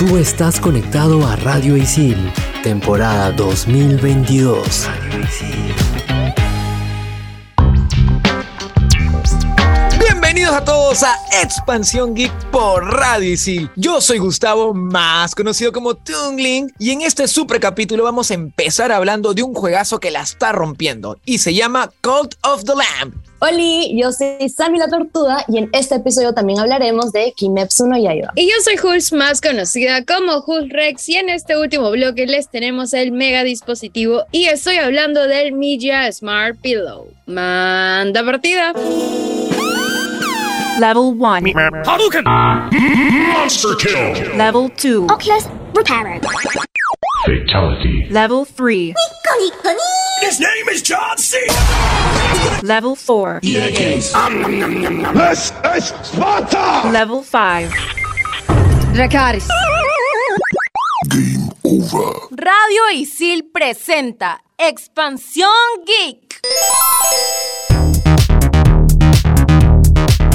Tú estás conectado a Radio Isil, temporada 2022. Radio Isil. Bienvenidos a todos a Expansión Geek por Radio Isil. Yo soy Gustavo, más conocido como Tungling, y en este super capítulo vamos a empezar hablando de un juegazo que la está rompiendo y se llama Cult of the Lamb. Hola, yo soy Sammy la Tortuga y en este episodio también hablaremos de Kimetsu no Yaiba. Y yo soy Hulz, más conocida como Hulz Rex, y en este último bloque les tenemos el mega dispositivo y estoy hablando del Media Smart Pillow. Manda partida. Level 1. Hadouken! Monster kill! Level 2. Oculus Repairer. Fatality. Level 3. His name is John C. Level 4. This is Sparta! Level 5. Dracaris. Game over. Radio Isil presenta Expansión Geek.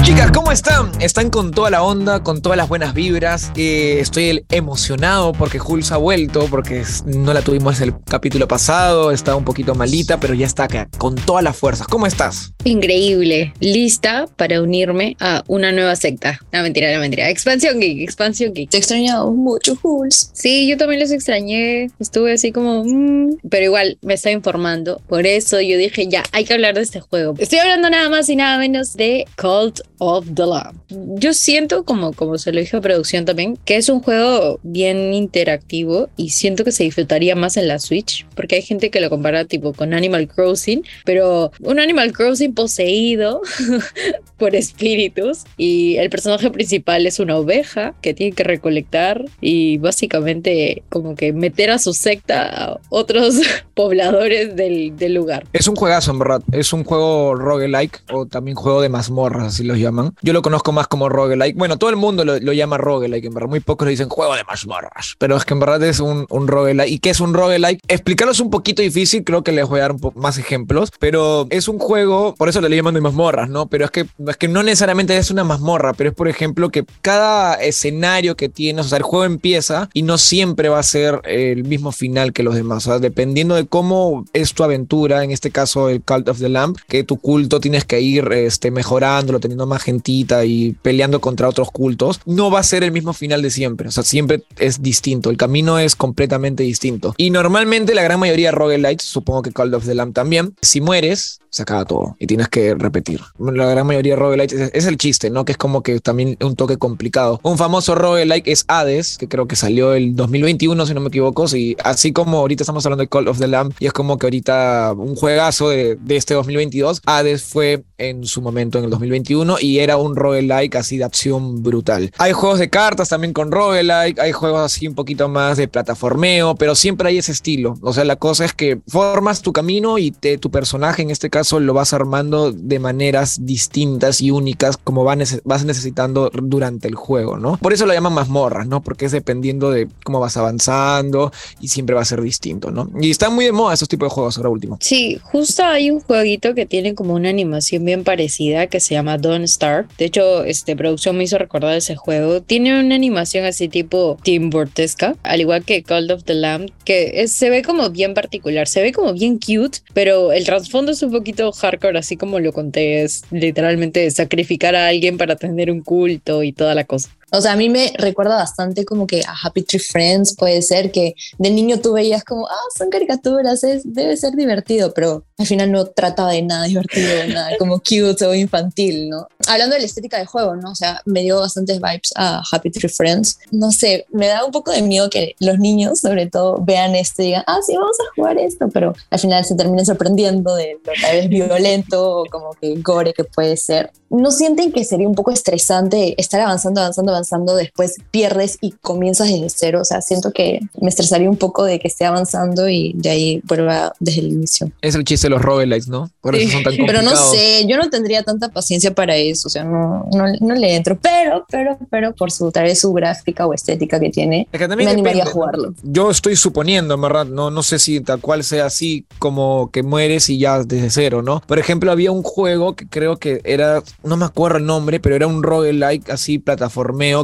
Chicas, ¿cómo están? Están con toda la onda, con todas las buenas vibras. Eh, estoy emocionado porque Hulz ha vuelto, porque no la tuvimos el capítulo pasado, estaba un poquito malita, pero ya está acá, con todas las fuerzas. ¿Cómo estás? Increíble. Lista para unirme a una nueva secta. No, mentira, no, mentira. Expansión Geek, Expansión Geek. Te extrañamos mucho, Hulz. Sí, yo también los extrañé. Estuve así como, mm, pero igual me estaba informando. Por eso yo dije, ya, hay que hablar de este juego. Estoy hablando nada más y nada menos de Cult of the Lamb. Yo siento, como, como se lo dije a producción también, que es un juego bien interactivo y siento que se disfrutaría más en la Switch, porque hay gente que lo compara tipo con Animal Crossing, pero un Animal Crossing poseído por espíritus y el personaje principal es una oveja que tiene que recolectar y básicamente como que meter a su secta a otros pobladores del, del lugar. Es un juegazo, en verdad. Es un juego roguelike o también juego de mazmorras, así los llaman. Yo lo conozco más como roguelike. Bueno, todo el mundo lo, lo llama roguelike, en verdad. Muy pocos le dicen juego de mazmorras. Pero es que en verdad es un, un roguelike. ¿Y qué es un roguelike? Explicarlo es un poquito difícil. Creo que les voy a dar un más ejemplos. Pero es un juego, por eso le llaman de mazmorras, ¿no? Pero es que, es que no necesariamente es una mazmorra, pero es por ejemplo que cada escenario que tienes, o sea, el juego empieza y no siempre va a ser el mismo final que los demás. O sea, dependiendo de cómo es tu aventura, en este caso el Cult of the Lamb, que tu culto tienes que ir este, mejorándolo, teniendo más gentita y peleando contra otros cultos, no va a ser el mismo final de siempre. O sea, siempre es distinto. El camino es completamente distinto. Y normalmente la gran mayoría roguelites, supongo que Cult of the Lamb también, si mueres, se acaba todo y tienes que repetir. La gran mayoría de roguelites es, es el chiste, ¿no? Que es como que también un toque complicado. Un famoso roguelike es Hades, que creo que salió el 2021, si no me equivoco. Y así como ahorita estamos hablando de Call of the Lamb, y es como que ahorita un juegazo de, de este 2022, Hades fue en su momento en el 2021 y era un roguelike así de acción brutal. Hay juegos de cartas también con roguelike, hay juegos así un poquito más de plataformeo, pero siempre hay ese estilo. O sea, la cosa es que formas tu camino y te, tu personaje en este caso lo vas armando de maneras distintas y únicas como vas necesitando durante el juego, ¿no? Por eso lo llaman mazmorras, ¿no? Porque es dependiendo de cómo vas avanzando y siempre va a ser distinto, ¿no? Y están muy de moda esos tipos de juegos ahora último. Sí, justo hay un jueguito que tiene como una animación bien parecida que se llama Don't Star. De hecho, este producción me hizo recordar ese juego. Tiene una animación así tipo Team Bortesca, al igual que Call of the Lamb, que se ve como bien particular, se ve como bien cute, pero el trasfondo es un poquito hardcore, así como lo conté, es literalmente sacrificar a alguien para tener un culto y toda la cosa. O sea, a mí me recuerda bastante como que a Happy Tree Friends puede ser que de niño tú veías como, ah, son caricaturas, es, debe ser divertido, pero al final no trataba de nada divertido, nada como cute o infantil, ¿no? Hablando de la estética del juego, ¿no? O sea, me dio bastantes vibes a Happy Tree Friends. No sé, me da un poco de miedo que los niños, sobre todo, vean esto y digan, ah, sí, vamos a jugar esto, pero al final se terminen sorprendiendo de lo tal vez violento o como que gore que puede ser. ¿No sienten que sería un poco estresante estar avanzando, avanzando, avanzando, después pierdes y comienzas desde cero? O sea, siento que me estresaría un poco de que esté avanzando y de ahí vuelva desde el inicio. Es el chiste de los roguelikes, ¿no? Por eso Sí. son tan Pero no sé, yo no tendría tanta paciencia para eso, o sea, no, no, no le entro, pero, pero, pero por su tal vez su gráfica o estética que tiene, Es que también me animaría depende, a jugarlo. Yo estoy suponiendo, en verdad, no, no sé si tal cual sea así como que mueres y ya desde cero, ¿no? Por ejemplo, había un juego que creo que era, no me acuerdo el nombre, pero era un roguelike así,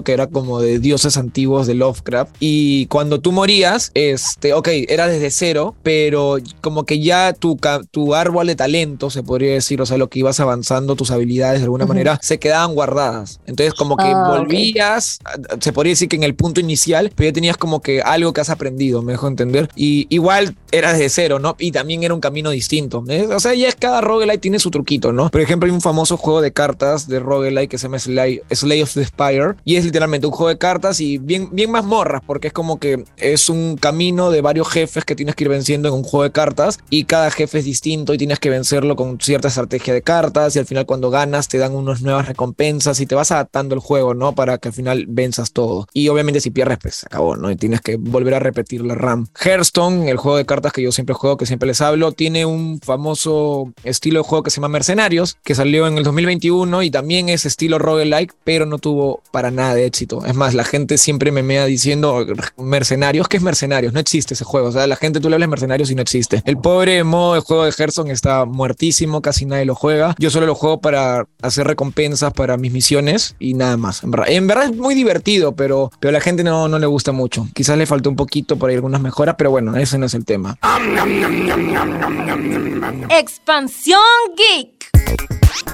que era como de dioses antiguos de Lovecraft. Y cuando tú morías, este, ok, era desde cero, pero como que ya tu, tu árbol de talento, se podría decir, o sea, lo que ibas avanzando, tus habilidades de alguna Ujú. manera, se quedaban guardadas. Entonces, como que Ah, volvías, se podría decir que en el punto inicial, pero ya tenías como que algo que has aprendido, me dejo entender. Y igual era desde cero, ¿no? Y también era un camino distinto. ¿eh? O sea, ya es cada roguelite tiene su truquito, ¿no? Por ejemplo, hay un famoso juego de cartas de roguelite que se llama Slay, Slay of the Spire y es literalmente un juego de cartas y bien, bien mazmorras porque es como que es un camino de varios jefes que tienes que ir venciendo en un juego de cartas y cada jefe es distinto y tienes que vencerlo con cierta estrategia de cartas y al final cuando ganas te dan unas nuevas recompensas y te vas adaptando el juego, ¿no? Para que al final venzas todo. Y obviamente si pierdes, pues se acabó, ¿no? Y tienes que volver a repetir la RAM. Hearthstone, el juego de cartas que yo siempre juego, que siempre les hablo, tiene un famoso estilo de juego que se llama Mercenarios, que salió en el 2021 y también es estilo roguelike, pero no tuvo para nada de éxito. Es más, la gente siempre me mea diciendo Mercenarios, ¿qué es Mercenarios? No existe ese juego. O sea, la gente tú le hablas Mercenarios y no existe. El pobre modo de juego de Hearthstone está muertísimo, casi nadie lo juega. Yo solo lo juego para hacer recompensas para mis misiones y nada más. En verdad, en verdad es muy divertido, pero, pero a la gente no, no le gusta mucho. Quizás le faltó un poquito por ahí algunas mejoras, pero bueno, ese no es el tema. Expansión Geek.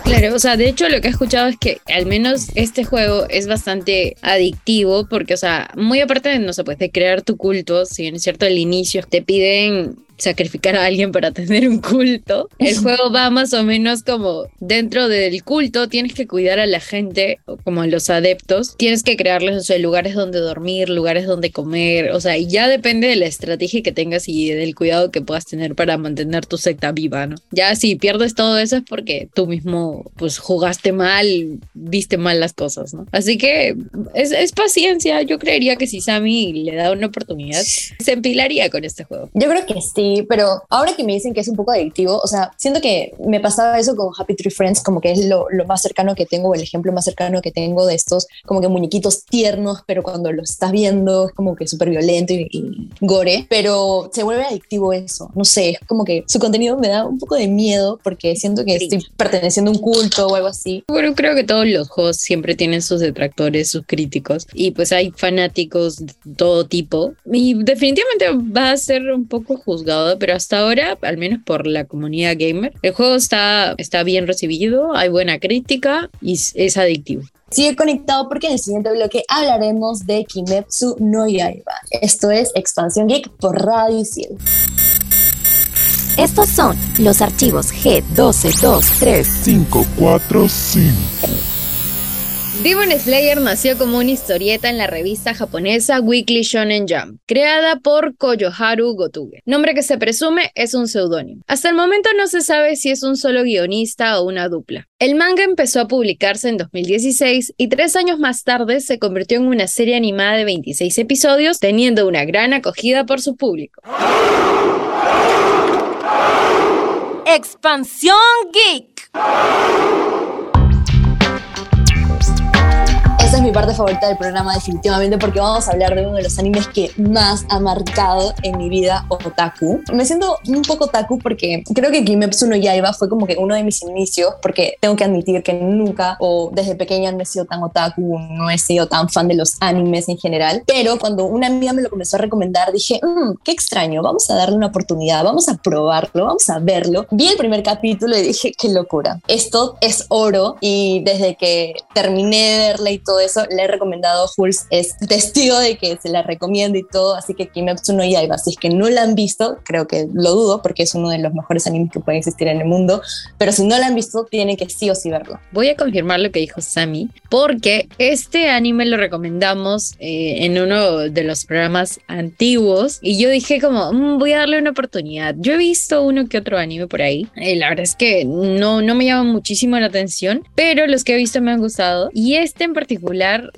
Claro, o sea, de hecho lo que he escuchado es que al menos este juego es bastante adictivo porque, o sea, muy aparte de, no sé, pues de crear tu culto, si bien es cierto al inicio te piden sacrificar a alguien para tener un culto, el juego va más o menos como dentro del culto tienes que cuidar a la gente, como a los adeptos, tienes que crearles, o sea, lugares donde dormir, lugares donde comer, o sea, y ya depende de la estrategia que tengas y del cuidado que puedas tener para mantener tu secta viva, ¿no? Ya si pierdes todo eso es porque tú mismo, pues, jugaste mal, viste mal las cosas, ¿no? Así que es, es paciencia, yo creería que si Sammy le da una oportunidad, se empilaría con este juego. Yo creo que sí, pero ahora que me dicen que es un poco adictivo, o sea, siento que me pasaba eso con Happy Tree Friends, como que es lo, lo más cercano que tengo, el ejemplo más cercano que tengo de estos, como que muñequitos tiernos, pero cuando los estás viendo es como que súper violento y, y gore, pero se vuelve adictivo eso, no sé, es como que su contenido me da un poco de miedo porque siento que estoy perteneciendo a un culto o algo así. Bueno, creo que todos los juegos siempre tienen sus detractores, sus críticos, y pues hay fanáticos de todo tipo, y definitivamente va a ser un poco juzgado, pero hasta ahora, al menos por la comunidad gamer, el juego está, está bien recibido, hay buena crítica y es, adictivo. Sigue conectado porque en el siguiente bloque hablaremos de Kimetsu no Yaiba. Esto es Expansión Geek por Radio Isil. Estos son los archivos G1223. 545. Demon Slayer nació como una historieta en la revista japonesa Weekly Shonen Jump, creada por Koyoharu Gotuge, nombre que se presume es un seudónimo. Hasta el momento no se sabe si es un solo guionista o una dupla. El manga empezó a publicarse en 2016 y tres años más tarde se convirtió en una serie animada de 26 episodios, teniendo una gran acogida por su público. Expansión Geek. Mi parte favorita del programa definitivamente porque vamos a hablar de uno de los animes que más ha marcado en mi vida otaku. Me siento un poco otaku porque creo que Kimetsu no Yaiba fue como que uno de mis inicios porque tengo que admitir que nunca o desde pequeña no he sido tan otaku, no he sido tan fan de los animes en general, pero cuando una amiga me lo comenzó a recomendar dije, "Mm, qué extraño, vamos a darle una oportunidad, vamos a probarlo, vamos a verlo. Vi el primer capítulo y dije, qué locura, esto es oro y desde que terminé de verla y todo eso, le he recomendado Jules, es testigo de que se la recomiendo y todo, así que Kimetsu no Yaiba, si es que no la han visto, creo que lo dudo porque es uno de los mejores animes que pueden existir en el mundo, pero si no la han visto, tienen que sí o sí verlo. Voy a confirmar lo que dijo Sammy, porque este anime lo recomendamos eh, en uno de los programas antiguos y yo dije como, "Mm, voy a darle una oportunidad. Yo he visto uno que otro anime por ahí, y la verdad es que no, no me llama muchísimo la atención, pero los que he visto me han gustado y este en particular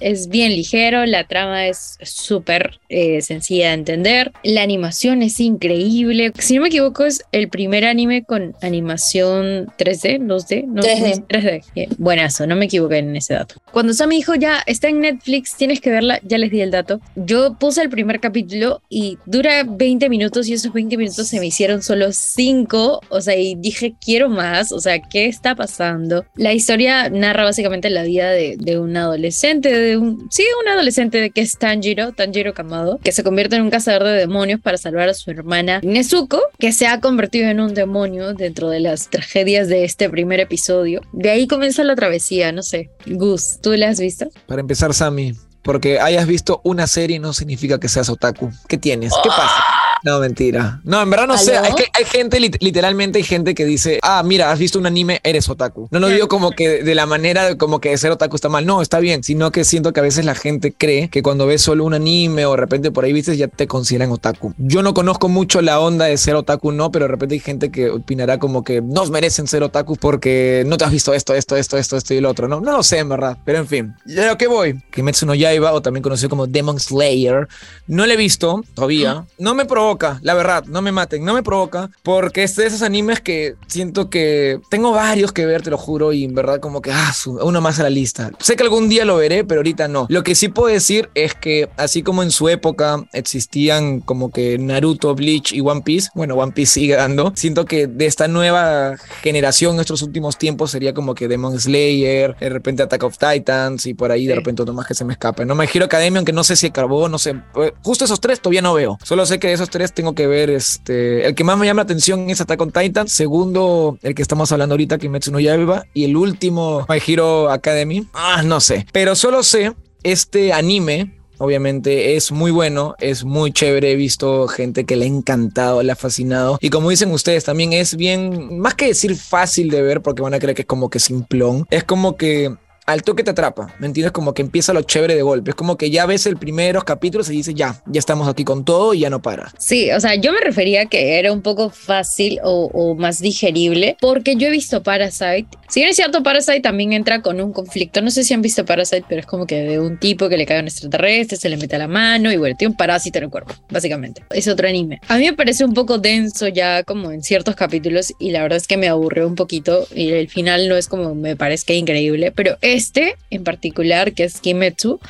es bien ligero, la trama es súper eh, sencilla de entender, la animación es increíble, si no me equivoco es el primer anime con animación 3D, 2D, no, 3D. 3D. Bien, buenazo, no me equivoqué en ese dato. Cuando Sammy dijo ya está en Netflix, tienes que verla, ya les di el dato. Yo puse el primer capítulo y dura 20 minutos y esos 20 minutos se me hicieron solo 5, o sea, y dije quiero más, o sea, ¿qué está pasando? La historia narra básicamente la vida de, de un adolescente adolescente de un, sí, un adolescente de que es Tanjiro, Tanjiro Kamado, que se convierte en un cazador de demonios para salvar a su hermana Nezuko, que se ha convertido en un demonio dentro de las tragedias de este primer episodio. De ahí comienza la travesía, no sé. Gus, ¿tú la has visto? Para empezar, Sammy, porque hayas visto una serie no significa que seas otaku. ¿Qué tienes? ¿Qué pasa? No, mentira. No, en verdad no sé. ¿Aló? Es que hay gente, lit- literalmente hay gente que dice, ah, mira, has visto un anime, eres otaku. No lo digo como que de la manera como que ser otaku está mal. No, está bien. Sino que siento que a veces la gente cree que cuando ves solo un anime o de repente por ahí viste ya te consideran otaku. Yo no conozco mucho la onda de ser otaku, no, pero de repente hay gente que opinará como que nos merecen ser otaku porque no te has visto esto, esto, esto, esto, esto y lo otro. No, no lo sé, en verdad. Pero en fin, ¿de lo que voy? Kimetsu no Yaiba, o también conocido como Demon Slayer, no lo he visto todavía. No me provoca, la verdad, no me maten, no me provoca, porque es de esos animes que siento que tengo varios que ver, te lo juro, y en verdad como que, ah, uno más a la lista. Sé que algún día lo veré, pero ahorita no. Lo que sí puedo decir es que así como en su época existían como que Naruto, Bleach y One Piece, bueno, One Piece sigue dando, siento que de esta nueva generación en estos últimos tiempos sería como que Demon Slayer, de repente Attack of Titans y por ahí de Sí. repente otro más que se me escapa. No me giro Academia, aunque no sé si acabó, no sé. Eh, Justo esos tres todavía no veo. Solo sé que de esos tres tengo que ver este. El que más me llama la atención es Attack on Titan. Segundo, el que estamos hablando ahorita, Kimetsu no Yaiba. Y el último, My Hero Academy. Ah, no sé. Pero solo sé este anime. Obviamente es muy bueno, es muy chévere. He visto gente que le ha encantado, le ha fascinado. Y como dicen ustedes, también es bien, más que decir fácil de ver, porque van a creer que es como que simplón. Es como que al toque te atrapa, ¿me entiendes? Como que empieza lo chévere de golpe. Es como que ya ves el primeros capítulos y dices, ya, ya estamos aquí con todo y ya no para. Sí, o sea, yo me refería a que era un poco fácil o, más digerible, porque yo he visto Parasite. Si bien es cierto, Parasite también entra con un conflicto. No sé si han visto Parasite, pero es como que de un tipo que le cae a un extraterrestre, se le mete a la mano y bueno, tiene un parásito en el cuerpo, básicamente. Es otro anime. A mí me parece un poco denso ya como en ciertos capítulos y la verdad es que me aburrió un poquito y el final no es como me parezca increíble, pero este en particular, que es Kimetsu,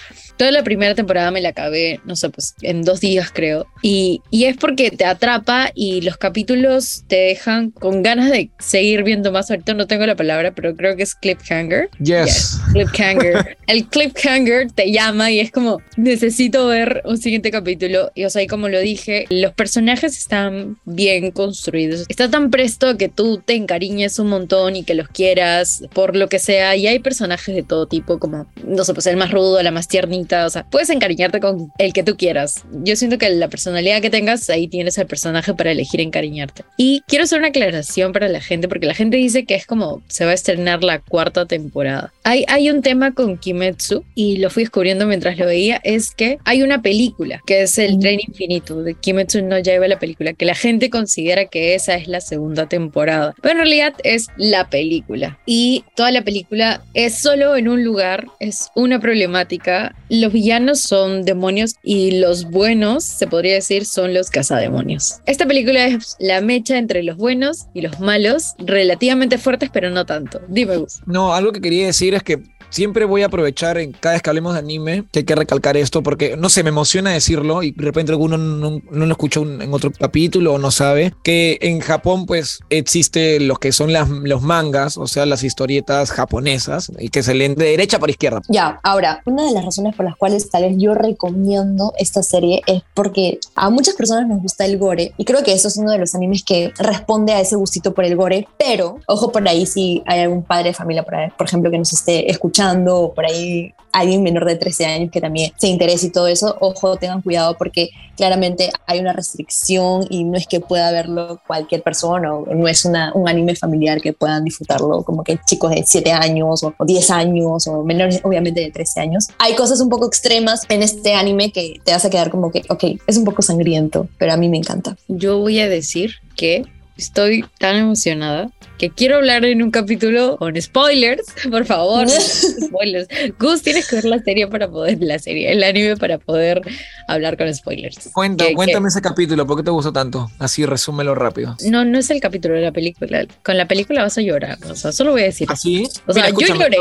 toda la primera temporada me la acabé, no sé, pues en dos días creo. Y, y es porque te atrapa y los capítulos te dejan con ganas de seguir viendo más. Ahorita no tengo la palabra, pero creo que es cliffhanger. Yes. Cliffhanger. El cliffhanger te llama y es como, necesito ver un siguiente capítulo. Y o sea, y como lo dije, los personajes están bien construidos. Está tan presto que tú te encariñes un montón y que los quieras por lo que sea. Y hay personajes de todo tipo, como, no sé, pues el más rudo, la más tiernita. O sea, puedes encariñarte con el que tú quieras. Yo siento que la personalidad que tengas, ahí tienes el personaje para elegir encariñarte. Y quiero hacer una aclaración para la gente, porque la gente dice que es como se va a estrenar la cuarta temporada. Hay, hay un tema con Kimetsu, y lo fui descubriendo mientras lo veía, es que hay una película que es el tren infinito de Kimetsu no Yaiba la película, que la gente considera que esa es la segunda temporada, pero en realidad es la película. Y toda la película es solo en un lugar, es una problemática. Los villanos son demonios y los buenos, se podría decir, son los cazademonios. Esta película es la mecha entre los buenos y los malos, relativamente fuertes, pero no tanto. Dime, Gus. No, algo que quería decir es que siempre voy a aprovechar en cada vez que hablemos de anime que hay que recalcar esto porque no sé, me emociona decirlo y de repente alguno no, no lo escuchó en otro capítulo o no sabe que en Japón pues existe lo que son las, los mangas, o sea, las historietas japonesas y que se leen de derecha para izquierda. Ya, ahora, una de las razones por las cuales tal vez yo recomiendo esta serie es porque a muchas personas nos gusta el gore y creo que eso es uno de los animes que responde a ese gustito por el gore, pero ojo por ahí si hay algún padre de familia, por, por ejemplo, que nos esté escuchando o por ahí alguien menor de 13 años que también se interese y todo eso, ojo, tengan cuidado porque claramente hay una restricción y no es que pueda verlo cualquier persona o no es una, un anime familiar que puedan disfrutarlo como que chicos de 7 años o, o 10 años o menores obviamente de 13 años. Hay cosas un poco extremas en este anime que te hace quedar como que, ok, es un poco sangriento, pero a mí me encanta. Yo voy a decir que estoy tan emocionada que quiero hablar en un capítulo con spoilers, por favor. spoilers. Gus, tienes que ver la serie para poder, la serie, el anime para poder hablar con spoilers. Cuenta, Que- cuéntame ese capítulo, ¿por qué te gustó tanto? Así resúmelo rápido. no, no es el capítulo de la película. Con la película vas a llorar. O sea, solo voy a decir. ¿Así? O sea, Mira, yo lloré.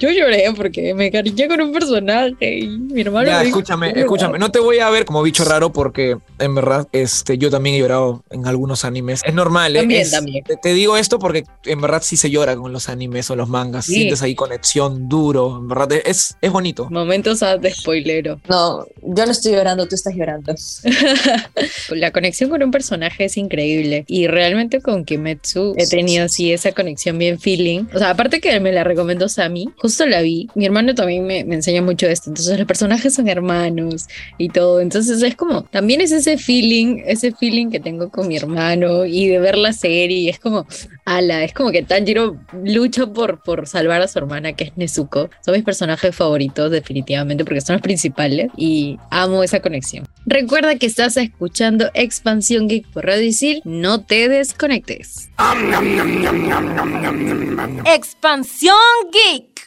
Yo lloré porque me cariñé con un personaje y mi hermano. Ya, me dijo, escúchame, escúchame. No te voy a ver como bicho raro porque en verdad este, yo también he llorado en algunos animes. Es normal normal. ¿eh? También, Es- también. Te, te digo esto porque en verdad sí se llora con los animes o los mangas. Sí. Sientes ahí conexión duro. En verdad es, es bonito. Momentos ah, de spoilero. No, yo no estoy llorando, tú estás llorando. La conexión con un personaje es increíble y realmente con Kimetsu he tenido así esa conexión bien feeling. O sea, aparte que me la recomendó Sammy, justo la vi. Mi hermano también me, me enseña mucho esto. Entonces los personajes son hermanos y todo. Entonces es como, también es ese feeling, ese feeling que tengo con mi hermano y de ver la serie. y es como, ala, es como que Tanjiro lucha por, por salvar a su hermana que es Nezuko. Son mis personajes favoritos definitivamente porque son los principales y amo esa conexión. Recuerda que estás escuchando Expansión Geek por Radio Isil, no te desconectes. Expansión Geek.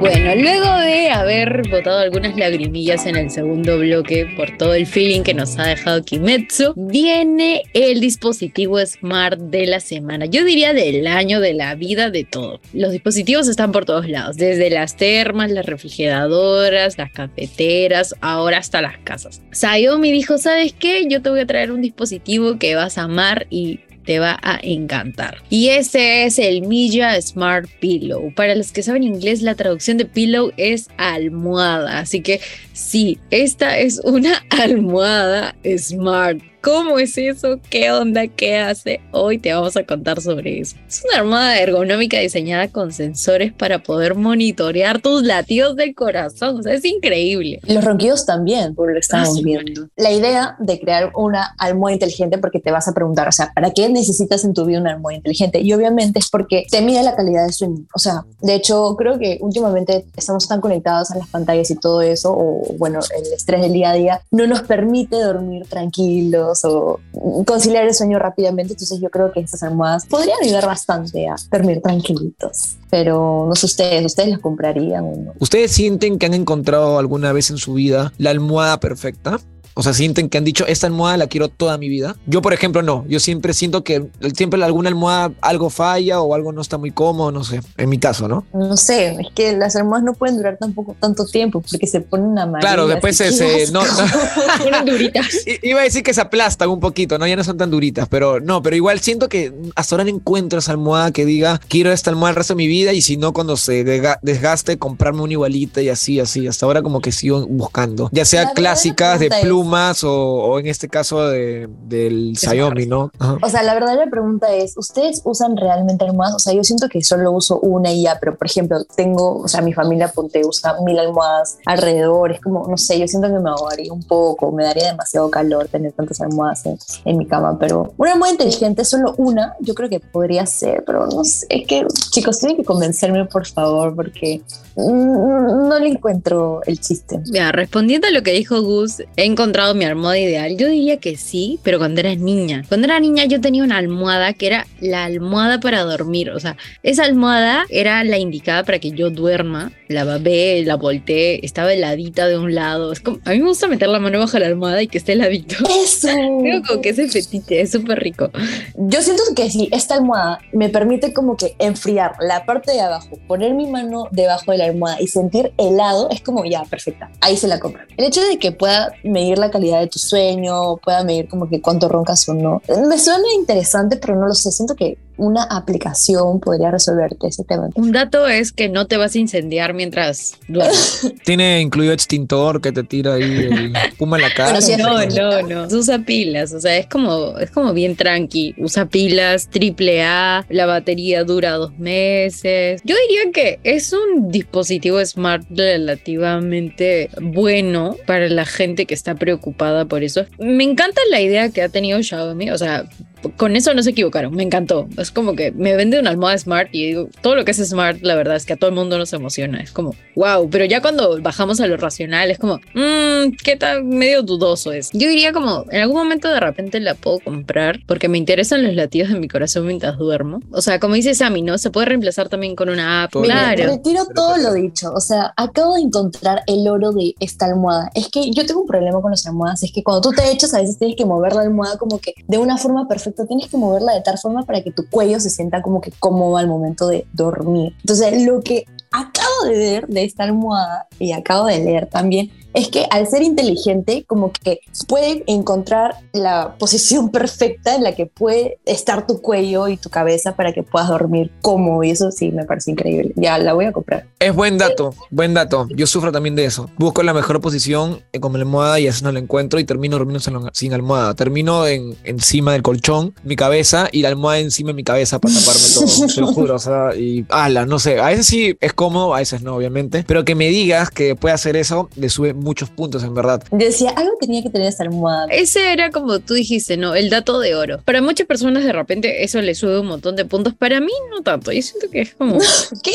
Bueno, luego de haber botado algunas lagrimillas en el segundo bloque por todo el feeling que nos ha dejado Kimetsu, viene el dispositivo Smart de la semana. Yo diría del año, de la vida, de todo. Los dispositivos están por todos lados, desde las termas, las refrigeradoras, las cafeteras, ahora hasta las casas. Xiaomi dijo, ¿sabes qué? Yo te voy a traer un dispositivo que vas a amar y te va a encantar. Y ese es el Milla Smart Pillow. Para los que saben inglés, la traducción de pillow es almohada. Así que sí, esta es una almohada smart. ¿Cómo es eso? ¿Qué onda? ¿Qué hace? Hoy te vamos a contar sobre eso. Es una almohada ergonómica diseñada con sensores para poder monitorear tus latidos del corazón. O sea, es increíble. Los ronquidos también, por lo que estamos Ah, sí. viendo. La idea de crear una almohada inteligente, porque te vas a preguntar, o sea, ¿para qué necesitas en tu vida una almohada inteligente? Y obviamente es porque te mide la calidad de sueño. O sea, de hecho, creo que últimamente estamos tan conectados a las pantallas y todo eso, o bueno, el estrés del día a día, no nos permite dormir tranquilos o conciliar el sueño rápidamente. Entonces, yo creo que estas almohadas podrían ayudar bastante a dormir tranquilitos. Pero no sé ustedes, ¿ustedes las comprarían o no? ¿Ustedes sienten que han encontrado alguna vez en su vida la almohada perfecta? O sea, sienten que han dicho, esta almohada la quiero toda mi vida. Yo, por ejemplo, no. Yo siempre siento que siempre alguna almohada algo falla o algo no está muy cómodo, no sé. En mi caso, ¿no? No sé, es que las almohadas no pueden durar tampoco tanto tiempo porque se ponen amarillas. Claro, después se, no, no. Fueron duritas. Iba a decir que se aplastan un poquito, ¿no? Ya no son tan duritas, pero no, pero igual siento que hasta ahora no encuentro esa almohada que diga, quiero esta almohada el resto de mi vida y si no, cuando se desgaste, comprarme una igualita y así, así. Hasta ahora como que sigo buscando, ya La sea verdadera clásicas de pregunta plumas o, o en este caso de, del Xiaomi, ¿no? Ajá. O sea, la verdadera pregunta es, ¿ustedes usan realmente almohadas? O sea, yo siento que solo uso una y ya, pero por ejemplo, tengo, o sea, mi familia ponte usa mil almohadas alrededor, es como, no sé, yo siento que me ahogaría un poco, me daría demasiado calor tener tantas almohadas en, en mi cama, pero una almohada inteligente, solo una, yo creo que podría ser, pero no sé, es que chicos, tienen que convencerme, por favor, porque no le encuentro el chiste. Mira, respondiendo a lo que dijo Gus, he encontrado mi almohada ideal. Yo diría que sí, pero cuando era niña. Cuando era niña yo tenía una almohada que era la almohada para dormir. O sea, esa almohada era la indicada para que yo duerma. La babé, la volteé, estaba heladita de un lado. Es como, a mí me gusta meter la mano bajo la almohada y que esté heladito. Eso. Creo como que ese fetiche es súper rico. Yo siento que si esta almohada me permite como que enfriar la parte de abajo, poner mi mano debajo de la almohada y sentir helado, es como ya, perfecta. Ahí se la compra. El hecho de que pueda medir la calidad de tu sueño, pueda medir como que cuánto roncas o no, me suena interesante, pero no lo sé. Siento que una aplicación podría resolverte ese tema. Un dato es que no te vas a incendiar mientras duermes. Tiene incluido extintor que te tira ahí el puma en la cara. Bueno, No, no, no. Usa pilas, o sea, es como, es como bien tranqui. Usa pilas, triple A, la batería dura dos meses. Yo diría que es un dispositivo smart relativamente bueno para la gente que está preocupada por eso. Me encanta la idea que ha tenido Xiaomi, o sea, con eso no se equivocaron, me encantó. Es como que me vende una almohada smart y digo, todo lo que es smart, la verdad es que a todo el mundo nos emociona. Es como, wow, pero ya cuando bajamos a lo racional es como, mmm, qué tan medio dudoso es. Yo diría como, en algún momento de repente la puedo comprar porque me interesan los latidos de mi corazón mientras duermo. O sea, como dice Sammy, ¿no? Se puede reemplazar también con una app. Todo Claro. retiro todo lo dicho. O sea, acabo de encontrar el oro de esta almohada. Es que yo tengo un problema con las almohadas. Es que cuando tú te echas, a veces tienes que mover la almohada como que de una forma perfecta. Tienes que moverla de tal forma para que tu cuello se sienta como que cómodo al momento de dormir. Entonces, lo que acabo de ver de esta almohada y acabo de leer también es que al ser inteligente, como que puede encontrar la posición perfecta en la que puede estar tu cuello y tu cabeza para que puedas dormir cómodo. Y eso sí me parece increíble. Ya la voy a comprar. Es buen dato, buen dato. Yo sufro también de eso. Busco la mejor posición eh, con la almohada y así no la encuentro y termino durmiendo sin, sin almohada. Termino en, encima del colchón, mi cabeza y la almohada encima de mi cabeza para taparme todo. te lo juro. O sea, y ala, no sé. A veces sí es cómodo, a veces no, obviamente. Pero que me digas que puede hacer eso, le sube muchos puntos, en verdad. Decía, algo tenía que tener esa almohada. Ese era como tú dijiste, ¿no? El dato de oro. Para muchas personas de repente eso le sube un montón de puntos. Para mí no tanto. Yo siento que es como... ¿Qué?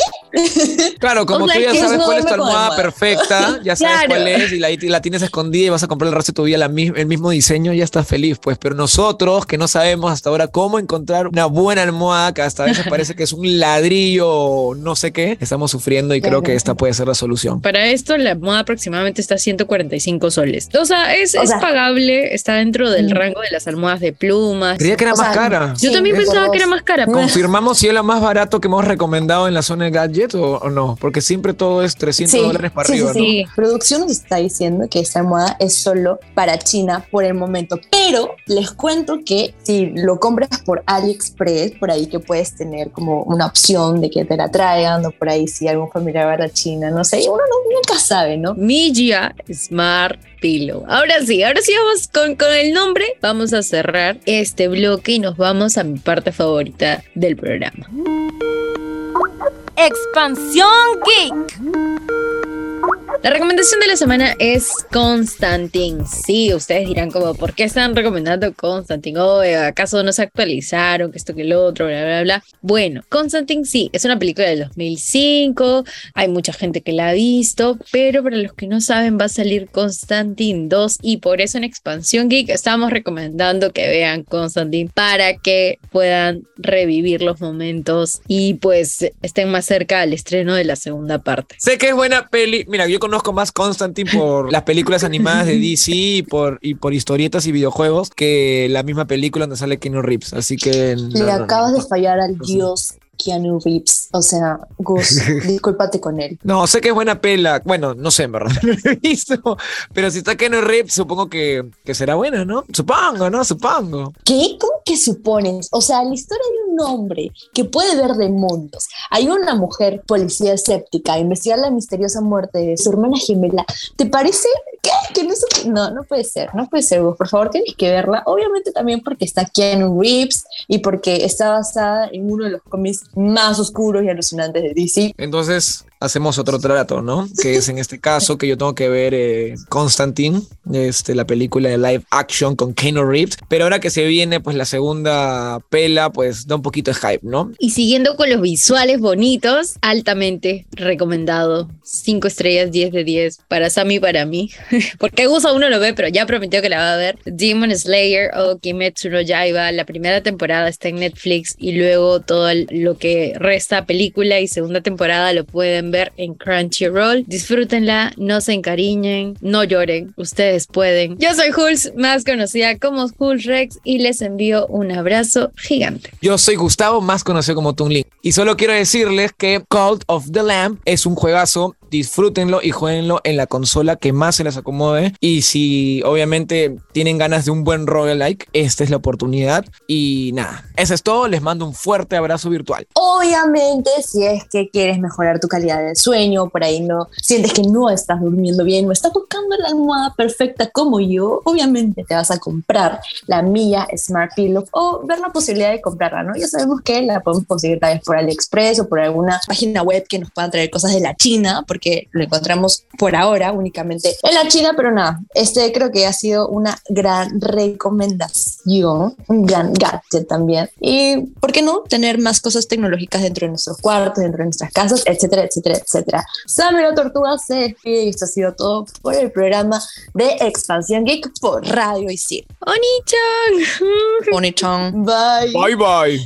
Claro, como O sea, tú ya sabes no cuál es tu almohada almohada. perfecta, ya sabes Claro. cuál es y la, y la tienes escondida y vas a comprar el resto de tu vida la el mismo diseño, ya estás feliz, pues. Pero nosotros que no sabemos hasta ahora cómo encontrar una buena almohada, que hasta a veces parece que es un ladrillo o no sé qué, estamos sufriendo y creo que esta puede ser la solución. Para esto la moda aproximadamente está a 145 soles. O sea, es, O es sea- pagable, está dentro del Mm. rango de las almohadas de plumas. Creía que era O más sea, cara. Yo Sí, también pensaba que era más cara. ¿Confirmamos si es la más barato que hemos recomendado en la zona de gadget o, o no? Porque siempre todo es 300 dólares para sí, arriba, sí, ¿no? sí. Producción nos está diciendo que esta almohada es solo para China por el momento, pero les cuento que si lo compras por AliExpress, por ahí que puedes tener como una opción de que te la traigan o por ahí si algún familiar va a China, no sé, y uno no- nunca sabe, ¿no? Smart Pillow. Ahora sí, ahora sí vamos con, con el nombre. Vamos a cerrar este bloque y nos vamos a mi parte favorita del programa. Expansión Geek. La recomendación de la semana es Constantine. Sí, ustedes dirán como, ¿por qué están recomendando Constantine? Oh, ¿acaso no se actualizaron? Que esto, que lo otro, bla, bla, bla. Bueno, Constantine sí, es una película del 2005. Hay mucha gente que la ha visto, pero para los que no saben va a salir Constantine 2 y por eso en Expansión Geek estamos recomendando que vean Constantine para que puedan revivir los momentos y pues estén más cerca al estreno de la segunda parte. Sé que es buena peli. Mira, yo conozco más Constantine por las películas animadas de DC y por, y por historietas y videojuegos que la misma película donde sale Keanu Reeves. Así que. no, Le no, acabas no. de fallar al dios Keanu Reeves, o sea, Gus, discúlpate con él. No, sé que es buena pela. Bueno, no sé, en verdad. No lo he visto. Pero si está Keanu Reeves, supongo que, que será buena, ¿no? Supongo, ¿no? Supongo. ¿Qué? ¿Cómo que supones? O sea, la historia de un hombre que puede ver demonios. Hay una mujer policía escéptica a investigar la misteriosa muerte de su hermana gemela. ¿Te parece? ¿Qué? ¿Que no, es- no, no puede ser, no puede ser, Gus. Por favor, tienes que verla. Obviamente también porque está Keanu Reeves y porque está basada en uno de los cómics más oscuros y alucinantes de DC. Entonces hacemos otro trato, ¿no? Que es en este caso que yo tengo que ver eh, Constantine, este, la película de live action con Keanu Reeves. Pero ahora que se viene, pues la segunda pela, pues da un poquito de hype, ¿no? Y siguiendo con los visuales bonitos, altamente recomendado. 5 estrellas, 10 de 10 para Sammy y para mí. Porque Gus aún no lo ve, pero ya prometió que la va a ver. Demon Slayer o Kimetsu no Yaiba. La primera temporada está en Netflix y luego todo lo que resta película y segunda temporada lo pueden ver en Crunchyroll. Disfrútenla, no se encariñen, no lloren. Ustedes pueden. Yo soy Hulz, más conocida como Hulz Rex y les envío un abrazo gigante. Yo soy Gustavo, más conocido como Toon Link. Y solo quiero decirles que Cult of the Lamb es un juegazo. Disfrútenlo y jueguenlo en la consola que más se les acomode. Y si obviamente tienen ganas de un buen roguelike, esta es la oportunidad. Y nada, eso es todo. Les mando un fuerte abrazo virtual. Obviamente, si es que quieres mejorar tu calidad de sueño, por ahí no sientes que no estás durmiendo bien o estás buscando la almohada perfecta como yo, obviamente te vas a comprar la Milla Smart Pillow o ver la posibilidad de comprarla, ¿no? Ya sabemos que la podemos conseguir tal vez por AliExpress o por alguna página web que nos puedan traer cosas de la China, porque lo encontramos por ahora únicamente en la China, pero nada, este creo que ha sido una gran recomendación, un gran gadget también. Y, ¿por qué no? Tener más cosas tecnológicas dentro de nuestros cuartos, dentro de nuestras casas, etcétera, etcétera, etcétera. Sammy la Tortuga se despide y esto ha sido todo por el programa de Expansión Geek por Radio y Cine. Oni-chan. Oni-chan. Bye. Bye bye.